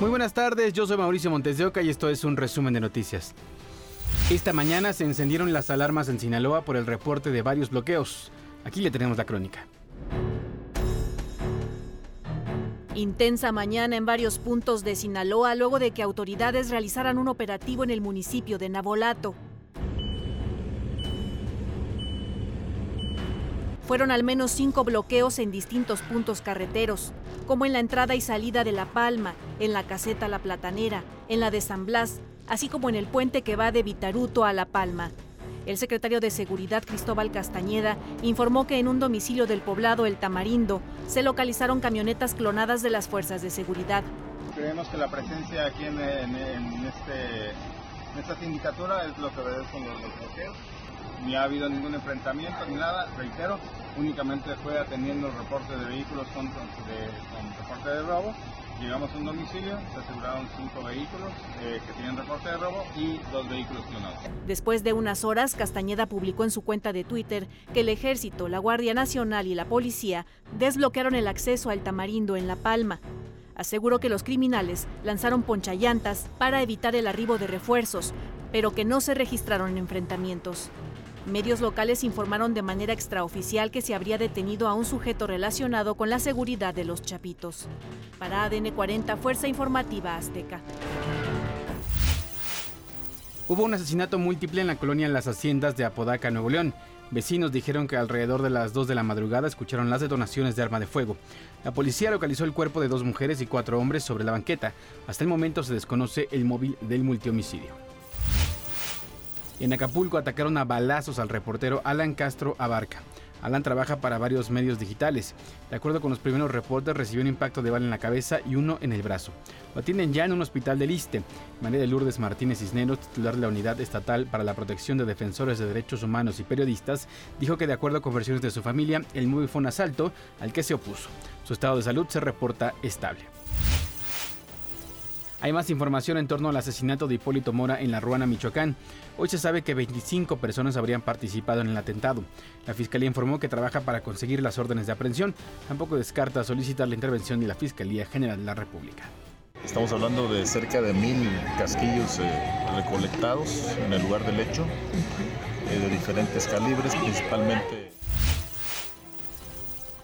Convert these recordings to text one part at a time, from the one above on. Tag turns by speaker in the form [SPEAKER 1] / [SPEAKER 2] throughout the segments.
[SPEAKER 1] Muy buenas tardes, yo soy Mauricio Montes de Oca y esto es un resumen de noticias. Esta mañana se encendieron las alarmas en Sinaloa por el reporte de varios bloqueos. Aquí le tenemos la crónica.
[SPEAKER 2] Intensa mañana en varios puntos de Sinaloa luego de que autoridades realizaran un operativo en el municipio de Nabolato. Fueron al menos cinco bloqueos en distintos puntos carreteros, como en la entrada y salida de La Palma, en la caseta La Platanera, en la de San Blas, así como en el puente que va de Vitaruto a La Palma. El secretario de Seguridad Cristóbal Castañeda informó que en un domicilio del poblado El Tamarindo se localizaron camionetas clonadas de las fuerzas de seguridad.
[SPEAKER 3] Creemos que la presencia aquí en, este, esta sindicatura es lo que obedece los, los bloqueos ni ha habido ningún enfrentamiento ni nada, reitero, únicamente fue atendiendo reportes de vehículos con, reporte de robo. Llegamos a un domicilio, se aseguraron cinco vehículos eh, que tienen reporte de robo y dos vehículos clonados.
[SPEAKER 2] Después de unas horas, Castañeda publicó en su cuenta de Twitter que el Ejército, la Guardia Nacional y la Policía desbloquearon el acceso al Tamarindo en La Palma. Aseguró que los criminales lanzaron ponchallantas para evitar el arribo de refuerzos, pero que no se registraron enfrentamientos. Medios locales informaron de manera extraoficial que se habría detenido a un sujeto relacionado con la seguridad de los chapitos. Para ADN 40, Fuerza Informativa Azteca.
[SPEAKER 1] Hubo un asesinato múltiple en la colonia en las haciendas de Apodaca, Nuevo León. Vecinos dijeron que alrededor de las 2 de la madrugada escucharon las detonaciones de arma de fuego. La policía localizó el cuerpo de dos mujeres y cuatro hombres sobre la banqueta. Hasta el momento se desconoce el móvil del multihomicidio. En Acapulco atacaron a balazos al reportero Alan Castro Abarca. Alan trabaja para varios medios digitales. De acuerdo con los primeros reportes, recibió un impacto de bala en la cabeza y uno en el brazo. Lo atienden ya en un hospital de Liste. María de Lourdes Martínez Cisneros, titular de la Unidad Estatal para la Protección de Defensores de Derechos Humanos y Periodistas, dijo que de acuerdo con versiones de su familia, el móvil fue un asalto al que se opuso. Su estado de salud se reporta estable. Hay más información en torno al asesinato de Hipólito Mora en La Ruana, Michoacán. Hoy se sabe que 25 personas habrían participado en el atentado. La Fiscalía informó que trabaja para conseguir las órdenes de aprehensión. Tampoco descarta solicitar la intervención de la Fiscalía General de la República.
[SPEAKER 4] Estamos hablando de cerca de mil casquillos eh, recolectados en el lugar del hecho, eh, de diferentes calibres, principalmente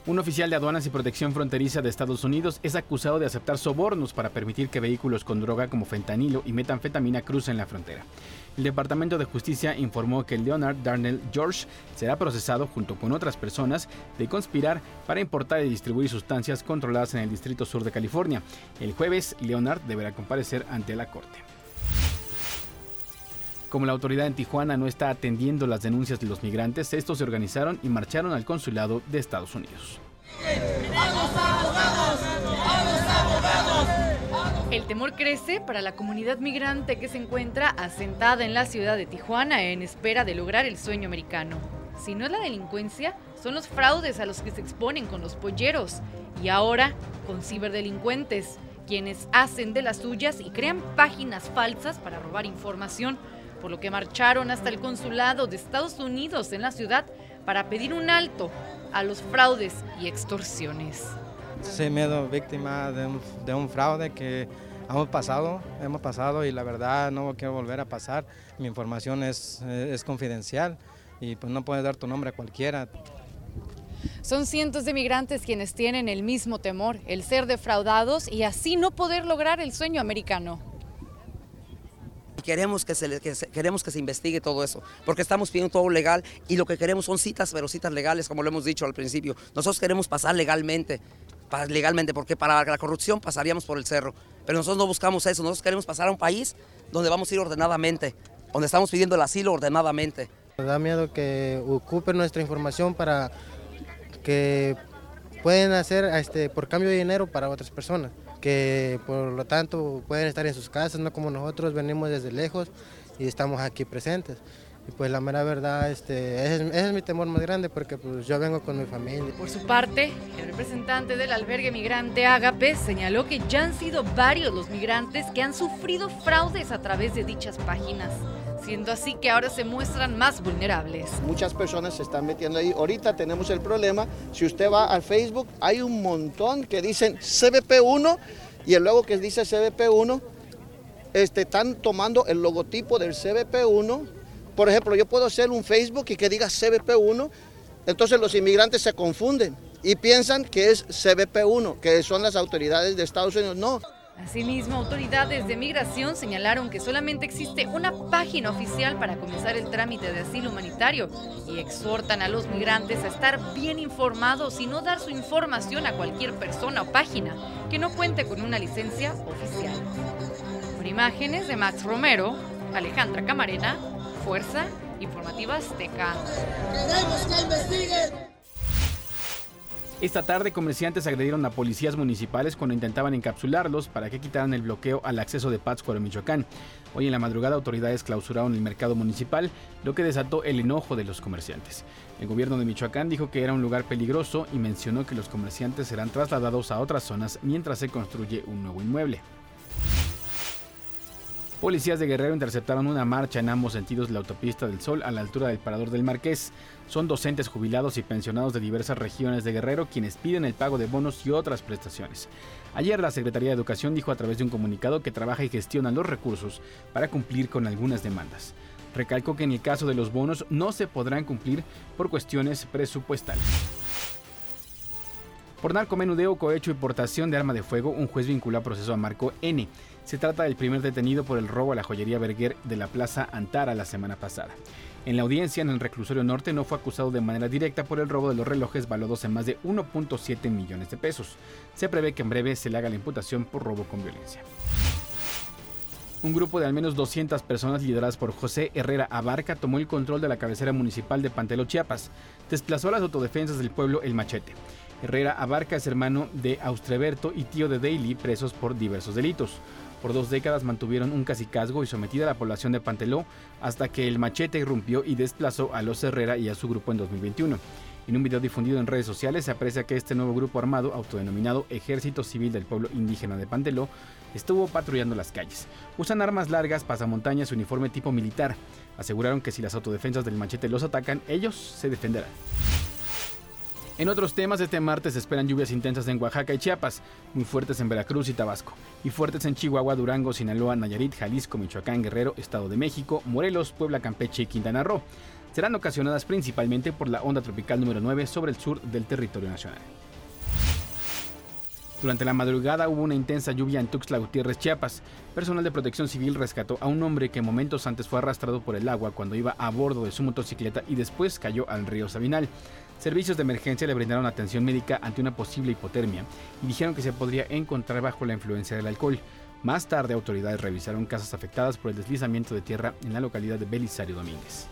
[SPEAKER 1] un oficial de aduanas y protección fronteriza de Estados Unidos es acusado de aceptar sobornos para permitir que vehículos con droga como fentanilo y metanfetamina crucen la frontera. El Departamento de Justicia informó que Leonard Darnell George será procesado junto con otras personas de conspirar para importar y distribuir sustancias controladas en el Distrito Sur de California. El jueves, Leonard deberá comparecer ante la corte. Como la autoridad en Tijuana no está atendiendo las denuncias de los migrantes, estos se organizaron y marcharon al consulado de Estados Unidos.
[SPEAKER 5] El temor crece para la comunidad migrante que se encuentra asentada en la ciudad de Tijuana en espera de lograr el sueño americano. Si no es la delincuencia, son los fraudes a los que se exponen con los polleros y ahora con ciberdelincuentes, quienes hacen de las suyas y crean páginas falsas para robar información por lo que marcharon hasta el consulado de Estados Unidos en la ciudad para pedir un alto a los fraudes y extorsiones.
[SPEAKER 6] Soy miedo víctima de un, fraude que hemos pasado, hemos pasado y la verdad no quiero volver a pasar. Mi información es, es confidencial y pues no puedes dar tu nombre a cualquiera.
[SPEAKER 5] Son cientos de migrantes quienes tienen el mismo temor, el ser defraudados y así no poder lograr el sueño americano
[SPEAKER 7] queremos que se, queremos que se investigue todo eso, porque estamos pidiendo todo legal y lo que queremos son citas, pero citas legales, como lo hemos dicho al principio. Nosotros queremos pasar legalmente, legalmente, porque para la corrupción pasaríamos por el cerro, pero nosotros no buscamos eso, nosotros queremos pasar a un país donde vamos a ir ordenadamente, donde estamos pidiendo el asilo ordenadamente.
[SPEAKER 6] Da miedo que ocupen nuestra información para que pueden hacer este, por cambio de dinero para otras personas que por lo tanto pueden estar en sus casas, no como nosotros venimos desde lejos y estamos aquí presentes. Y pues la mera verdad, este, ese, es, mi temor más grande porque pues yo vengo con mi familia.
[SPEAKER 5] Por su parte, el representante del albergue migrante Agape señaló que ya han sido varios los migrantes que han sufrido fraudes a través de dichas páginas siendo así que ahora se muestran más vulnerables.
[SPEAKER 8] Muchas personas se están metiendo ahí. Ahorita tenemos el problema, si usted va al Facebook, hay un montón que dicen CBP1 y el logo que dice CBP1, este, están tomando el logotipo del CBP1. Por ejemplo, yo puedo hacer un Facebook y que diga CBP1, entonces los inmigrantes se confunden y piensan que es CBP1, que son las autoridades de Estados Unidos. No,
[SPEAKER 5] Asimismo, autoridades de migración señalaron que solamente existe una página oficial para comenzar el trámite de asilo humanitario y exhortan a los migrantes a estar bien informados y no dar su información a cualquier persona o página que no cuente con una licencia oficial. Por imágenes de Max Romero, Alejandra Camarena, Fuerza Informativa Azteca.
[SPEAKER 9] Queremos que investiguen.
[SPEAKER 1] Esta tarde comerciantes agredieron a policías municipales cuando intentaban encapsularlos para que quitaran el bloqueo al acceso de Pátzcuaro, Michoacán. Hoy en la madrugada autoridades clausuraron el mercado municipal, lo que desató el enojo de los comerciantes. El gobierno de Michoacán dijo que era un lugar peligroso y mencionó que los comerciantes serán trasladados a otras zonas mientras se construye un nuevo inmueble. Policías de Guerrero interceptaron una marcha en ambos sentidos de la autopista del Sol a la altura del Parador del Marqués. Son docentes jubilados y pensionados de diversas regiones de Guerrero quienes piden el pago de bonos y otras prestaciones. Ayer la Secretaría de Educación dijo a través de un comunicado que trabaja y gestiona los recursos para cumplir con algunas demandas. Recalcó que en el caso de los bonos no se podrán cumplir por cuestiones presupuestales. Por narcomenudeo, cohecho y portación de arma de fuego, un juez vinculó a proceso a Marco N. Se trata del primer detenido por el robo a la joyería Berger de la Plaza Antara la semana pasada. En la audiencia en el reclusorio norte no fue acusado de manera directa por el robo de los relojes valuados en más de 1.7 millones de pesos. Se prevé que en breve se le haga la imputación por robo con violencia. Un grupo de al menos 200 personas lideradas por José Herrera Abarca tomó el control de la cabecera municipal de Pantelo, Chiapas. Desplazó a las autodefensas del pueblo El Machete. Herrera Abarca es hermano de Austreberto y tío de Daly, presos por diversos delitos. Por dos décadas mantuvieron un cacicazgo y sometida a la población de Panteló hasta que el machete irrumpió y desplazó a los Herrera y a su grupo en 2021. En un video difundido en redes sociales se aprecia que este nuevo grupo armado, autodenominado Ejército Civil del Pueblo Indígena de Panteló, estuvo patrullando las calles. Usan armas largas, pasamontañas y uniforme tipo militar. Aseguraron que si las autodefensas del machete los atacan, ellos se defenderán. En otros temas, este martes se esperan lluvias intensas en Oaxaca y Chiapas, muy fuertes en Veracruz y Tabasco, y fuertes en Chihuahua, Durango, Sinaloa, Nayarit, Jalisco, Michoacán, Guerrero, Estado de México, Morelos, Puebla, Campeche y Quintana Roo. Serán ocasionadas principalmente por la onda tropical número 9 sobre el sur del territorio nacional. Durante la madrugada hubo una intensa lluvia en Tuxtla Gutiérrez, Chiapas. Personal de protección civil rescató a un hombre que momentos antes fue arrastrado por el agua cuando iba a bordo de su motocicleta y después cayó al río Sabinal. Servicios de emergencia le brindaron atención médica ante una posible hipotermia y dijeron que se podría encontrar bajo la influencia del alcohol. Más tarde, autoridades revisaron casas afectadas por el deslizamiento de tierra en la localidad de Belisario Domínguez.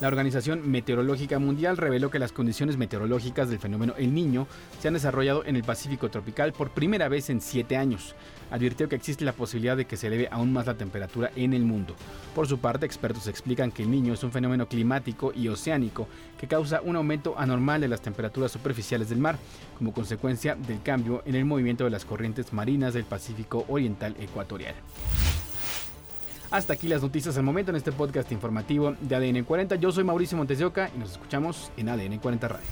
[SPEAKER 1] La Organización Meteorológica Mundial reveló que las condiciones meteorológicas del fenómeno El Niño se han desarrollado en el Pacífico tropical por primera vez en siete años. Advirtió que existe la posibilidad de que se eleve aún más la temperatura en el mundo. Por su parte, expertos explican que el Niño es un fenómeno climático y oceánico que causa un aumento anormal de las temperaturas superficiales del mar, como consecuencia del cambio en el movimiento de las corrientes marinas del Pacífico Oriental Ecuatorial. Hasta aquí las noticias al momento en este podcast informativo de ADN 40. Yo soy Mauricio Montes de Oca y nos escuchamos en ADN 40 Radio.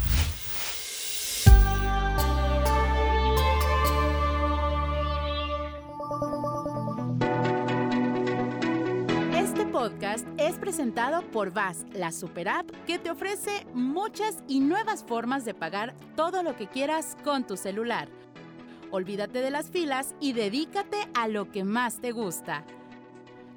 [SPEAKER 10] Este podcast es presentado por VAS, la super app que te ofrece muchas y nuevas formas de pagar todo lo que quieras con tu celular. Olvídate de las filas y dedícate a lo que más te gusta